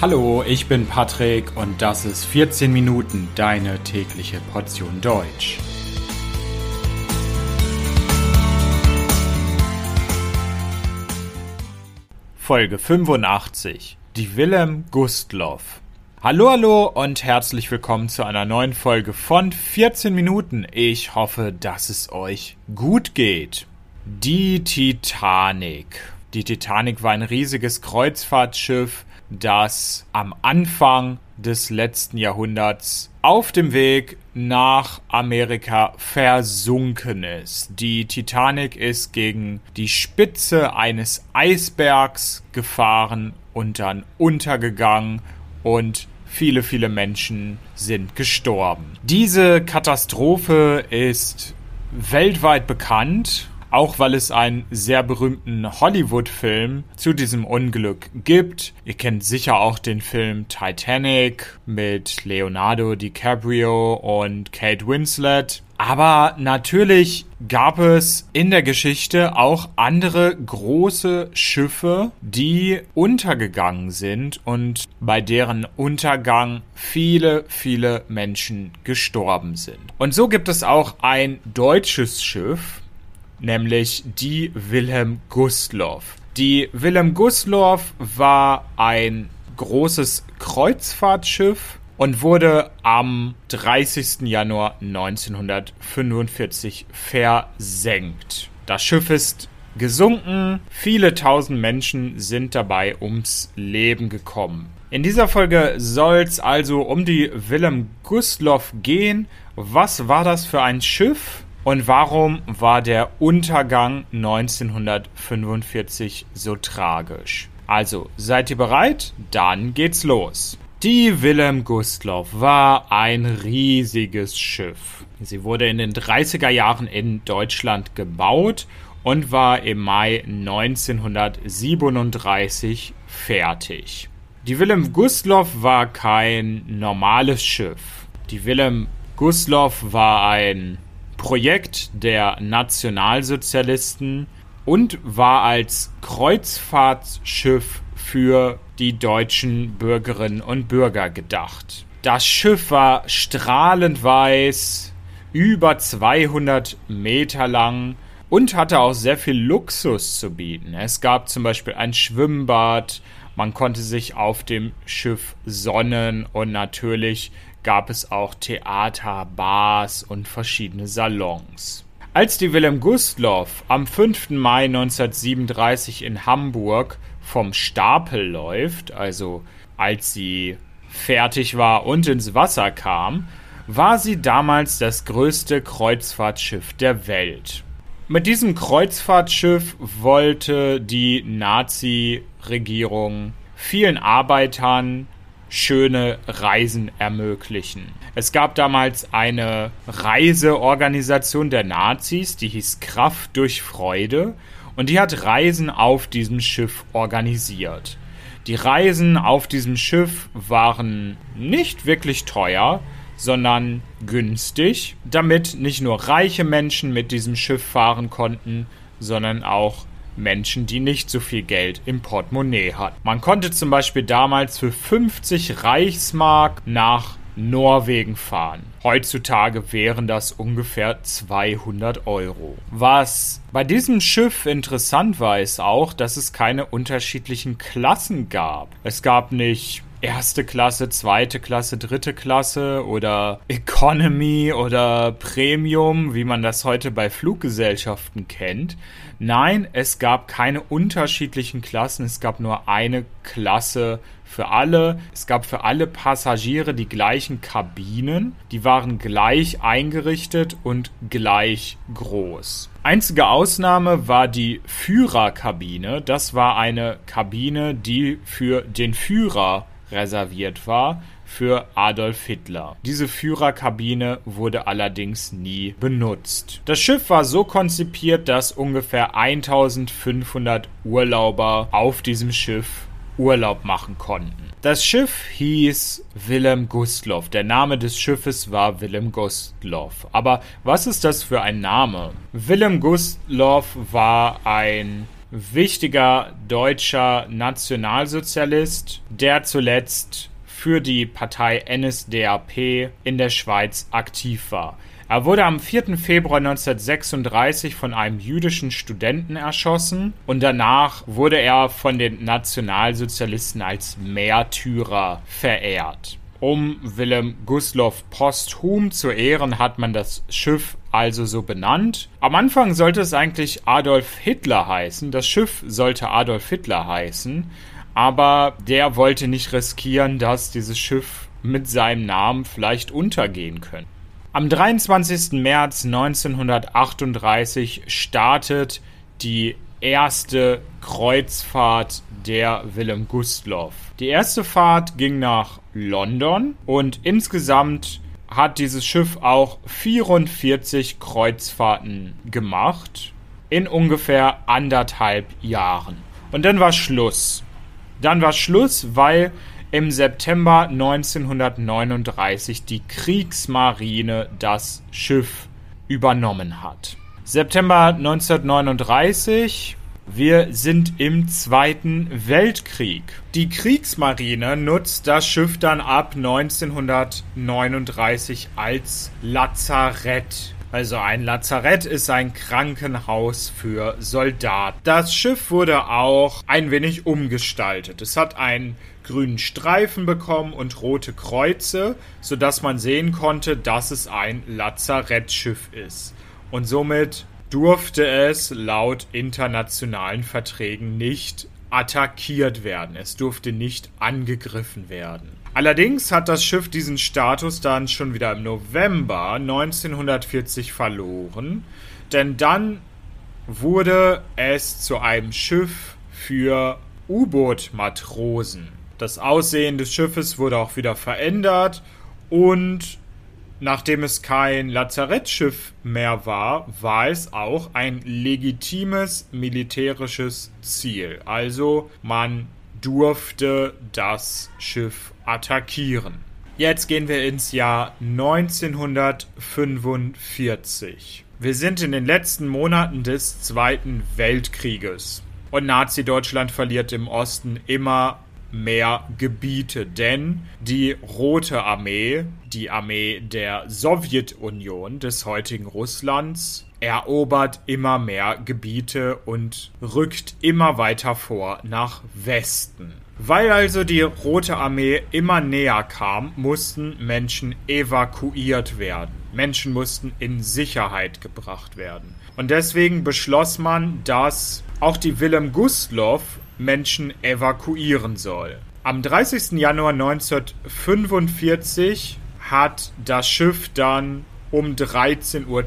Hallo, ich bin Patrick und das ist 14 Minuten deine tägliche Portion Deutsch. Folge 85 Die Willem Gustloff Hallo, hallo und herzlich willkommen zu einer neuen Folge von 14 Minuten. Ich hoffe, dass es euch gut geht. Die Titanic. Die Titanic war ein riesiges Kreuzfahrtschiff, das am Anfang des letzten Jahrhunderts auf dem Weg nach Amerika versunken ist. Die Titanic ist gegen die Spitze eines Eisbergs gefahren und dann untergegangen und viele, viele Menschen sind gestorben. Diese Katastrophe ist weltweit bekannt auch weil es einen sehr berühmten Hollywood-Film zu diesem Unglück gibt. Ihr kennt sicher auch den Film Titanic mit Leonardo DiCaprio und Kate Winslet. Aber natürlich gab es in der Geschichte auch andere große Schiffe, die untergegangen sind und bei deren Untergang viele, viele Menschen gestorben sind. Und so gibt es auch ein deutsches Schiff, nämlich die Wilhelm Gustloff. Die Wilhelm Gustloff war ein großes Kreuzfahrtschiff und wurde am 30. Januar 1945 versenkt. Das Schiff ist gesunken, viele tausend Menschen sind dabei ums Leben gekommen. In dieser Folge soll es also um die Wilhelm Gustloff gehen. Was war das für ein Schiff? Und warum war der Untergang 1945 so tragisch? Also, seid ihr bereit? Dann geht's los. Die Wilhelm Gustloff war ein riesiges Schiff. Sie wurde in den 30er Jahren in Deutschland gebaut und war im Mai 1937 fertig. Die Wilhelm Gustloff war kein normales Schiff. Die Wilhelm Gustloff war ein Projekt der Nationalsozialisten und war als Kreuzfahrtschiff für die deutschen Bürgerinnen und Bürger gedacht. Das Schiff war strahlend weiß, über 200 Meter lang und hatte auch sehr viel Luxus zu bieten. Es gab zum Beispiel ein Schwimmbad, man konnte sich auf dem Schiff sonnen und natürlich gab es auch Theater, Bars und verschiedene Salons. Als die Wilhelm Gustloff am 5. Mai 1937 in Hamburg vom Stapel läuft, also als sie fertig war und ins Wasser kam, war sie damals das größte Kreuzfahrtschiff der Welt. Mit diesem Kreuzfahrtschiff wollte die Nazi-Regierung vielen Arbeitern schöne Reisen ermöglichen. Es gab damals eine Reiseorganisation der Nazis, die hieß Kraft durch Freude und die hat Reisen auf diesem Schiff organisiert. Die Reisen auf diesem Schiff waren nicht wirklich teuer, sondern günstig, damit nicht nur reiche Menschen mit diesem Schiff fahren konnten, sondern auch Menschen, die nicht so viel Geld im Portemonnaie hatten. Man konnte zum Beispiel damals für 50 Reichsmark nach Norwegen fahren. Heutzutage wären das ungefähr 200 Euro. Was bei diesem Schiff interessant war, ist auch, dass es keine unterschiedlichen Klassen gab. Es gab nicht erste Klasse, zweite Klasse, dritte Klasse oder Economy oder Premium, wie man das heute bei Fluggesellschaften kennt. Nein, es gab keine unterschiedlichen Klassen, es gab nur eine Klasse für alle. Es gab für alle Passagiere die gleichen Kabinen, die waren gleich eingerichtet und gleich groß. Einzige Ausnahme war die Führerkabine. Das war eine Kabine, die für den Führer reserviert war für Adolf Hitler. Diese Führerkabine wurde allerdings nie benutzt. Das Schiff war so konzipiert, dass ungefähr 1500 Urlauber auf diesem Schiff Urlaub machen konnten. Das Schiff hieß Willem Gustloff. Der Name des Schiffes war Willem Gustloff. Aber was ist das für ein Name? Willem Gustloff war ein wichtiger deutscher Nationalsozialist, der zuletzt für die Partei NSDAP in der Schweiz aktiv war. Er wurde am 4. Februar 1936 von einem jüdischen Studenten erschossen und danach wurde er von den Nationalsozialisten als Märtyrer verehrt. Um Wilhelm Gustloff posthum zu ehren, hat man das Schiff also so benannt. Am Anfang sollte es eigentlich Adolf Hitler heißen. Das Schiff sollte Adolf Hitler heißen. Aber der wollte nicht riskieren, dass dieses Schiff mit seinem Namen vielleicht untergehen könnte. Am 23. März 1938 startet die erste Kreuzfahrt der Willem Gustloff. Die erste Fahrt ging nach London und insgesamt hat dieses Schiff auch 44 Kreuzfahrten gemacht in ungefähr anderthalb Jahren. Und dann war Schluss. Dann war Schluss, weil im September 1939 die Kriegsmarine das Schiff übernommen hat. September 1939 wir sind im Zweiten Weltkrieg. Die Kriegsmarine nutzt das Schiff dann ab 1939 als Lazarett. Also ein Lazarett ist ein Krankenhaus für Soldaten. Das Schiff wurde auch ein wenig umgestaltet. Es hat einen grünen Streifen bekommen und rote Kreuze, sodass man sehen konnte, dass es ein Lazarettschiff ist. Und somit durfte es laut internationalen Verträgen nicht attackiert werden. Es durfte nicht angegriffen werden. Allerdings hat das Schiff diesen Status dann schon wieder im November 1940 verloren, denn dann wurde es zu einem Schiff für U-Boot-Matrosen. Das Aussehen des Schiffes wurde auch wieder verändert und nachdem es kein Lazarettschiff mehr war, war es auch ein legitimes militärisches Ziel. Also man durfte das Schiff attackieren. Jetzt gehen wir ins Jahr 1945. Wir sind in den letzten Monaten des Zweiten Weltkrieges. Und Nazi-Deutschland verliert im Osten immer mehr Gebiete, denn die Rote Armee, die Armee der Sowjetunion des heutigen Russlands, erobert immer mehr Gebiete und rückt immer weiter vor nach Westen. Weil also die Rote Armee immer näher kam, mussten Menschen evakuiert werden. Menschen mussten in Sicherheit gebracht werden. Und deswegen beschloss man, dass auch die Willem Gustloff Menschen evakuieren soll. Am 30. Januar 1945 hat das Schiff dann um 13.10 Uhr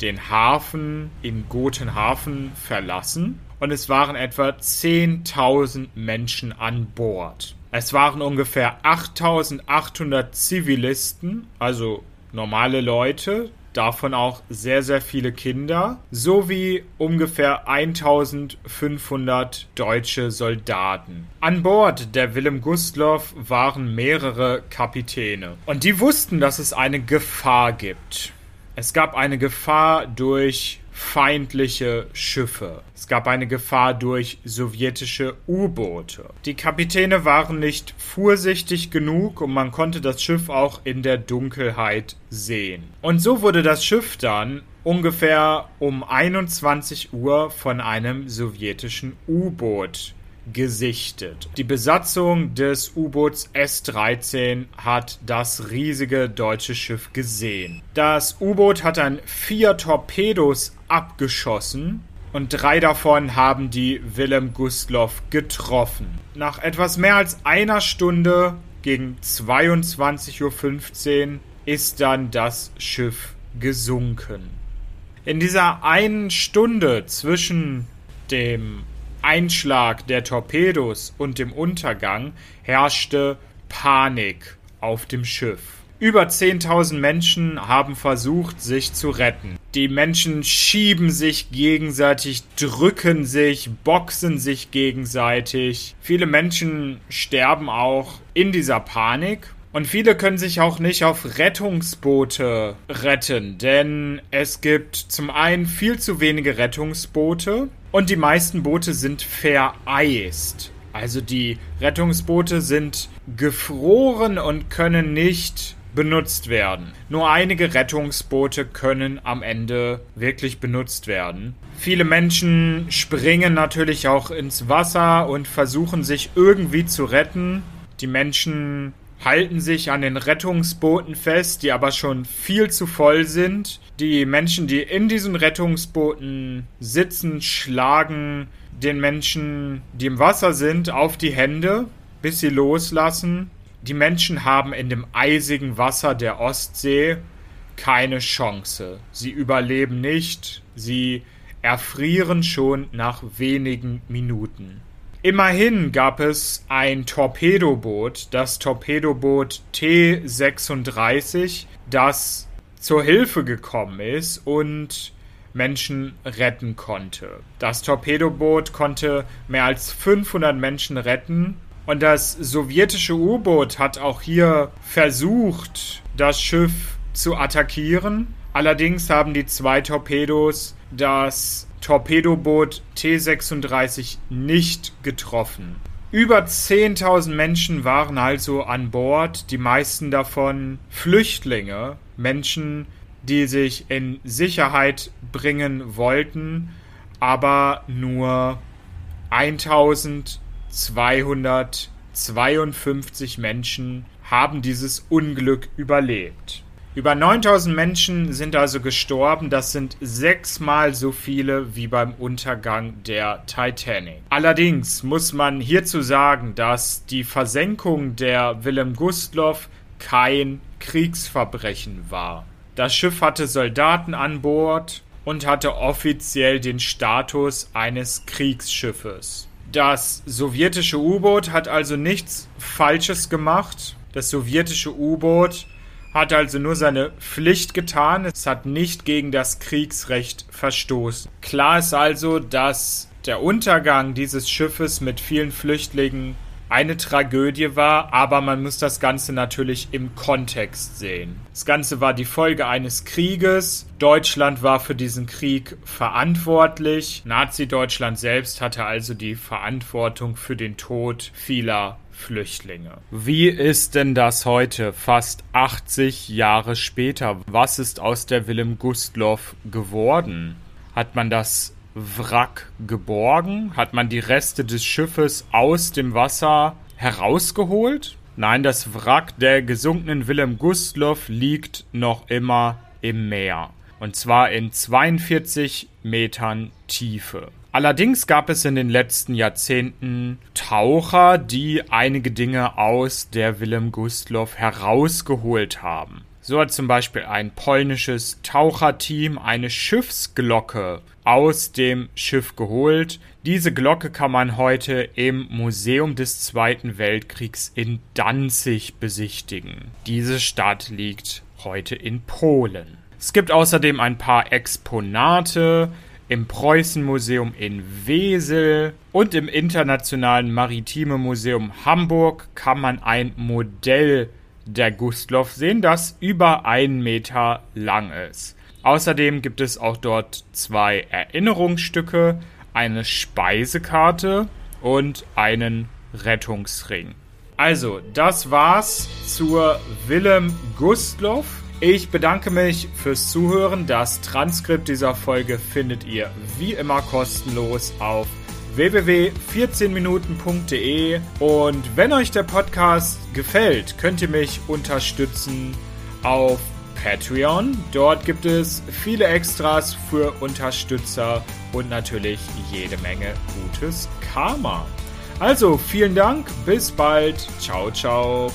den Hafen in Gotenhafen verlassen und es waren etwa 10.000 Menschen an Bord. Es waren ungefähr 8.800 Zivilisten, also normale Leute, davon auch sehr, sehr viele Kinder, sowie ungefähr 1500 deutsche Soldaten. An Bord der Willem Gustloff waren mehrere Kapitäne und die wussten, dass es eine Gefahr gibt. Es gab eine Gefahr durch feindliche Schiffe. Es gab eine Gefahr durch sowjetische U-Boote. Die Kapitäne waren nicht vorsichtig genug und man konnte das Schiff auch in der Dunkelheit sehen. Und so wurde das Schiff dann ungefähr um 21 Uhr von einem sowjetischen U-Boot gesichtet. Die Besatzung des U-Boots S-13 hat das riesige deutsche Schiff gesehen. Das U-Boot hat dann vier Torpedos abgeschossen und drei davon haben die Willem Gustloff getroffen. Nach etwas mehr als einer Stunde gegen 22.15 Uhr ist dann das Schiff gesunken. In dieser einen Stunde zwischen dem Einschlag der Torpedos und dem Untergang herrschte Panik auf dem Schiff. Über 10.000 Menschen haben versucht, sich zu retten. Die Menschen schieben sich gegenseitig, drücken sich, boxen sich gegenseitig. Viele Menschen sterben auch in dieser Panik. Und viele können sich auch nicht auf Rettungsboote retten, denn es gibt zum einen viel zu wenige Rettungsboote Und die meisten Boote sind vereist. Also die Rettungsboote sind gefroren und können nicht benutzt werden. Nur einige Rettungsboote können am Ende wirklich benutzt werden. Viele Menschen springen natürlich auch ins Wasser und versuchen sich irgendwie zu retten. Die Menschen halten sich an den Rettungsbooten fest, die aber schon viel zu voll sind. Die Menschen, die in diesen Rettungsbooten sitzen, schlagen den Menschen, die im Wasser sind, auf die Hände, bis sie loslassen. Die Menschen haben in dem eisigen Wasser der Ostsee keine Chance. Sie überleben nicht, sie erfrieren schon nach wenigen Minuten. Immerhin gab es ein Torpedoboot, das Torpedoboot T36, das zur Hilfe gekommen ist und Menschen retten konnte. Das Torpedoboot konnte mehr als 500 Menschen retten und das sowjetische U-Boot hat auch hier versucht, das Schiff zu attackieren. Allerdings haben die zwei Torpedos das Torpedoboot T-36 nicht getroffen. Über 10.000 Menschen waren also an Bord, die meisten davon Flüchtlinge, Menschen, die sich in Sicherheit bringen wollten, aber nur 1252 Menschen haben dieses Unglück überlebt. Über 9000 Menschen sind also gestorben, das sind sechsmal so viele wie beim Untergang der Titanic. Allerdings muss man hierzu sagen, dass die Versenkung der Willem Gustloff kein Kriegsverbrechen war. Das Schiff hatte Soldaten an Bord und hatte offiziell den Status eines Kriegsschiffes. Das sowjetische U-Boot hat also nichts Falsches gemacht. Das sowjetische U-Boot hat also nur seine Pflicht getan. Es hat nicht gegen das Kriegsrecht verstoßen. Klar ist also, dass der Untergang dieses Schiffes mit vielen Flüchtlingen eine Tragödie war, aber man muss das Ganze natürlich im Kontext sehen. Das Ganze war die Folge eines Krieges. Deutschland war für diesen Krieg verantwortlich. Nazi-Deutschland selbst hatte also die Verantwortung für den Tod vieler Flüchtlinge. Wie ist denn das heute, fast 80 Jahre später? Was ist aus der Willem Gustloff geworden? Hat man das Wrack geborgen? Hat man die Reste des Schiffes aus dem Wasser herausgeholt? Nein, das Wrack der gesunkenen Willem Gustloff liegt noch immer im Meer. Und zwar in 42 Metern Tiefe. Allerdings gab es in den letzten Jahrzehnten Taucher, die einige Dinge aus der Willem Gustloff herausgeholt haben. So hat zum Beispiel ein polnisches Taucherteam eine Schiffsglocke aus dem Schiff geholt. Diese Glocke kann man heute im Museum des Zweiten Weltkriegs in Danzig besichtigen. Diese Stadt liegt heute in Polen. Es gibt außerdem ein paar Exponate im Preußenmuseum in Wesel und im Internationalen Maritime Museum Hamburg kann man ein Modell der Gustloff sehen, das über einen Meter lang ist. Außerdem gibt es auch dort zwei Erinnerungsstücke, eine Speisekarte und einen Rettungsring. Also, das war's zur Willem Gustloff. Ich bedanke mich fürs Zuhören. Das Transkript dieser Folge findet ihr wie immer kostenlos auf www.14minuten.de und wenn euch der Podcast gefällt, könnt ihr mich unterstützen auf Patreon. Dort gibt es viele Extras für Unterstützer und natürlich jede Menge gutes Karma. Also vielen Dank, bis bald, ciao ciao.